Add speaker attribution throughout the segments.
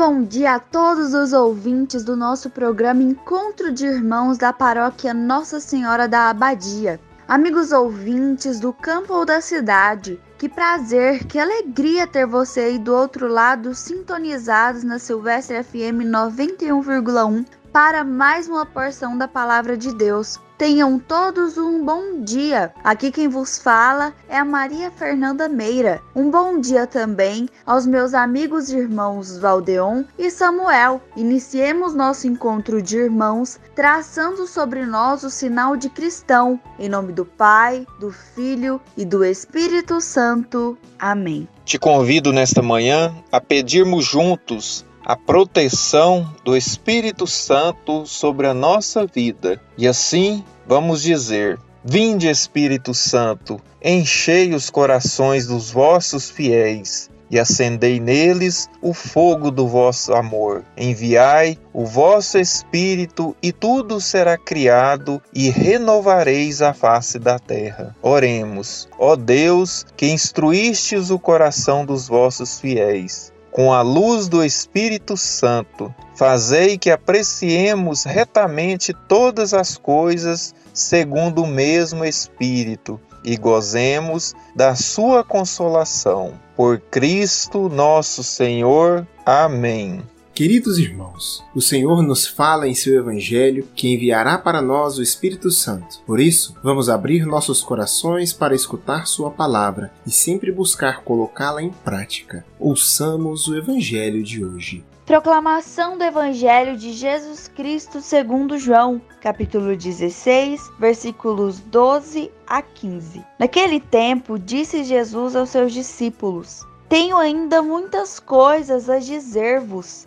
Speaker 1: Bom dia a todos os ouvintes do nosso programa Encontro de Irmãos da Paróquia Nossa Senhora da Abadia. Amigos ouvintes do campo ou da cidade, que prazer, que alegria ter você aí do outro lado sintonizados na Silvestre FM 91,1 para mais uma porção da palavra de Deus. Tenham todos um bom dia. Aqui quem vos fala é a Maria Fernanda Meira. Um bom dia também aos meus amigos irmãos Valdeon e Samuel. Iniciemos nosso encontro de irmãos traçando sobre nós o sinal de cristão. Em nome do Pai, do Filho e do Espírito Santo. Amém.
Speaker 2: Te convido nesta manhã a pedirmos juntos a proteção do Espírito Santo sobre a nossa vida. E assim vamos dizer: Vinde, Espírito Santo, enchei os corações dos vossos fiéis e acendei neles o fogo do vosso amor. Enviai o vosso Espírito, e tudo será criado, e renovareis a face da terra. Oremos, ó Deus, que instruístes o coração dos vossos fiéis com a luz do Espírito Santo, fazei que apreciemos retamente todas as coisas segundo o mesmo Espírito e gozemos da sua consolação. Por Cristo nosso Senhor. Amém.
Speaker 3: Queridos irmãos, o Senhor nos fala em seu Evangelho que enviará para nós o Espírito Santo. Por isso, vamos abrir nossos corações para escutar Sua palavra e sempre buscar colocá-la em prática. Ouçamos o Evangelho de hoje.
Speaker 1: Proclamação do Evangelho de Jesus Cristo segundo João, capítulo 16, versículos 12 a 15. Naquele tempo, disse Jesus aos seus discípulos: Tenho ainda muitas coisas a dizer-vos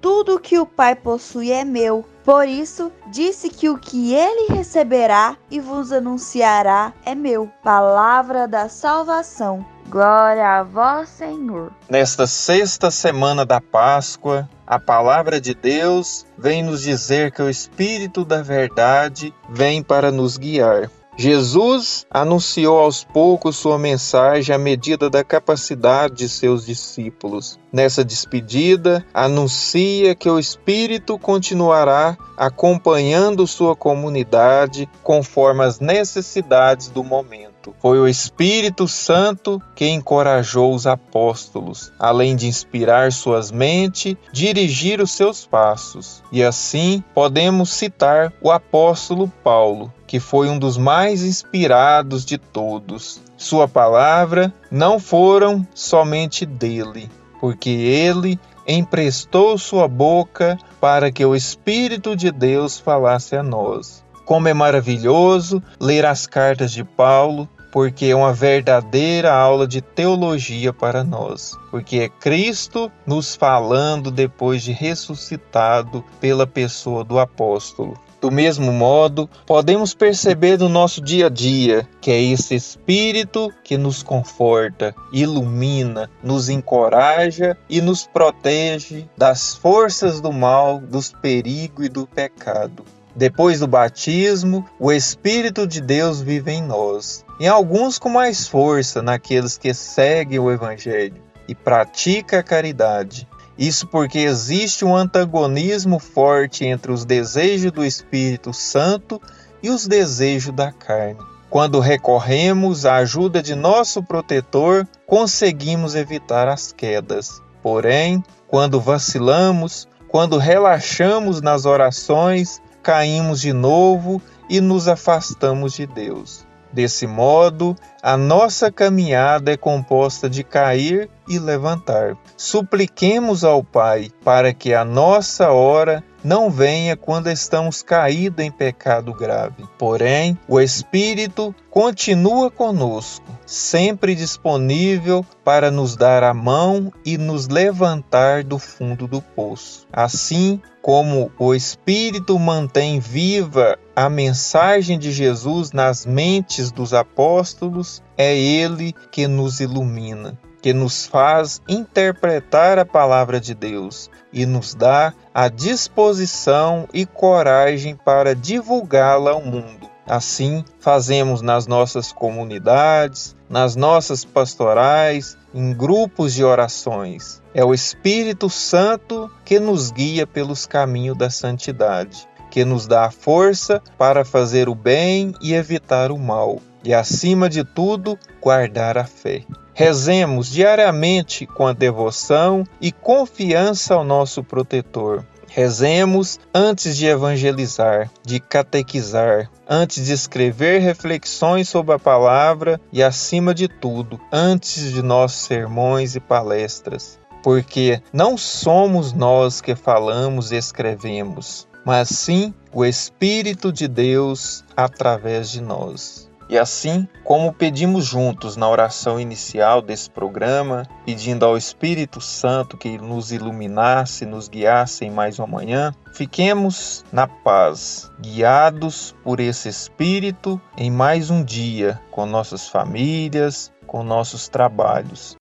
Speaker 1: Tudo que o Pai possui é meu. Por isso, disse que o que ele receberá e vos anunciará é meu. Palavra da salvação. Glória a vós, Senhor.
Speaker 2: Nesta sexta semana da Páscoa, a palavra de Deus vem nos dizer que o Espírito da Verdade vem para nos guiar. Jesus anunciou aos poucos sua mensagem à medida da capacidade de seus discípulos. Nessa despedida, anuncia que o Espírito continuará acompanhando sua comunidade conforme as necessidades do momento. Foi o Espírito Santo que encorajou os apóstolos, além de inspirar suas mentes, dirigir os seus passos. E assim podemos citar o apóstolo Paulo, que foi um dos mais inspirados de todos. Sua palavra não foram somente dele, porque ele emprestou sua boca para que o Espírito de Deus falasse a nós. Como é maravilhoso ler as cartas de Paulo, porque é uma verdadeira aula de teologia para nós, porque é Cristo nos falando depois de ressuscitado pela pessoa do apóstolo. Do mesmo modo, podemos perceber no nosso dia a dia que é esse Espírito que nos conforta, ilumina, nos encoraja e nos protege das forças do mal, dos perigos e do pecado. Depois do batismo, o Espírito de Deus vive em nós, em alguns com mais força naqueles que seguem o Evangelho e praticam a caridade. Isso porque existe um antagonismo forte entre os desejos do Espírito Santo e os desejos da carne. Quando recorremos à ajuda de nosso protetor, conseguimos evitar as quedas. Porém, quando vacilamos, quando relaxamos nas orações, caímos de novo e nos afastamos de Deus. Desse modo, a nossa caminhada é composta de cair e levantar. Supliquemos ao Pai para que a nossa hora não venha quando estamos caídos em pecado grave. Porém, o Espírito continua conosco, sempre disponível para nos dar a mão e nos levantar do fundo do poço. Assim como o Espírito mantém viva a mensagem de Jesus nas mentes dos apóstolos, é Ele que nos ilumina que nos faz interpretar a palavra de Deus e nos dá a disposição e coragem para divulgá-la ao mundo. Assim, fazemos nas nossas comunidades, nas nossas pastorais, em grupos de orações. É o Espírito Santo que nos guia pelos caminhos da santidade, que nos dá a força para fazer o bem e evitar o mal, e acima de tudo, guardar a fé. Rezemos diariamente com a devoção e confiança ao nosso protetor. Rezemos antes de evangelizar, de catequizar, antes de escrever reflexões sobre a palavra e, acima de tudo, antes de nossos sermões e palestras. Porque não somos nós que falamos e escrevemos, mas sim o Espírito de Deus através de nós. E assim como pedimos juntos na oração inicial desse programa, pedindo ao Espírito Santo que nos iluminasse, nos guiasse em mais uma manhã, fiquemos na paz, guiados por esse Espírito em mais um dia com nossas famílias, com nossos trabalhos.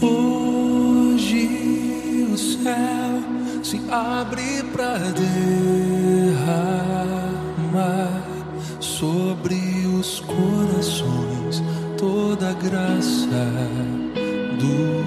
Speaker 4: Hoje o céu se abre para derramar corações toda a graça do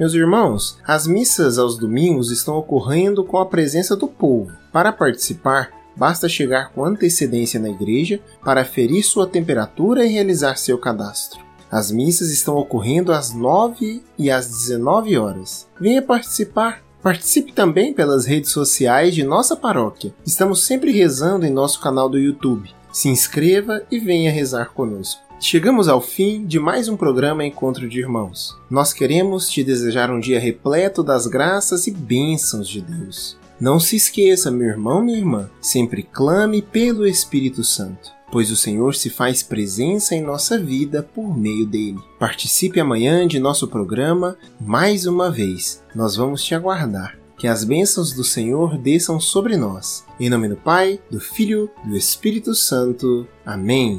Speaker 4: Meus irmãos, as missas aos domingos estão ocorrendo com a presença do povo. Para participar, basta chegar com antecedência na igreja para ferir sua temperatura e realizar seu cadastro. As missas estão ocorrendo às 9 e às 19 horas. Venha participar! Participe também pelas redes sociais de nossa paróquia. Estamos sempre rezando em nosso canal do YouTube. Se inscreva e venha rezar conosco. Chegamos ao fim de mais um programa Encontro de Irmãos. Nós queremos te desejar um dia repleto das graças e bênçãos de Deus. Não se esqueça, meu irmão, minha irmã, sempre clame pelo Espírito Santo, pois o Senhor se faz presença em nossa vida por meio dele. Participe amanhã de nosso programa mais uma vez. Nós vamos te aguardar. Que as bênçãos do Senhor desçam sobre nós. Em nome do Pai, do Filho, do Espírito Santo. Amém.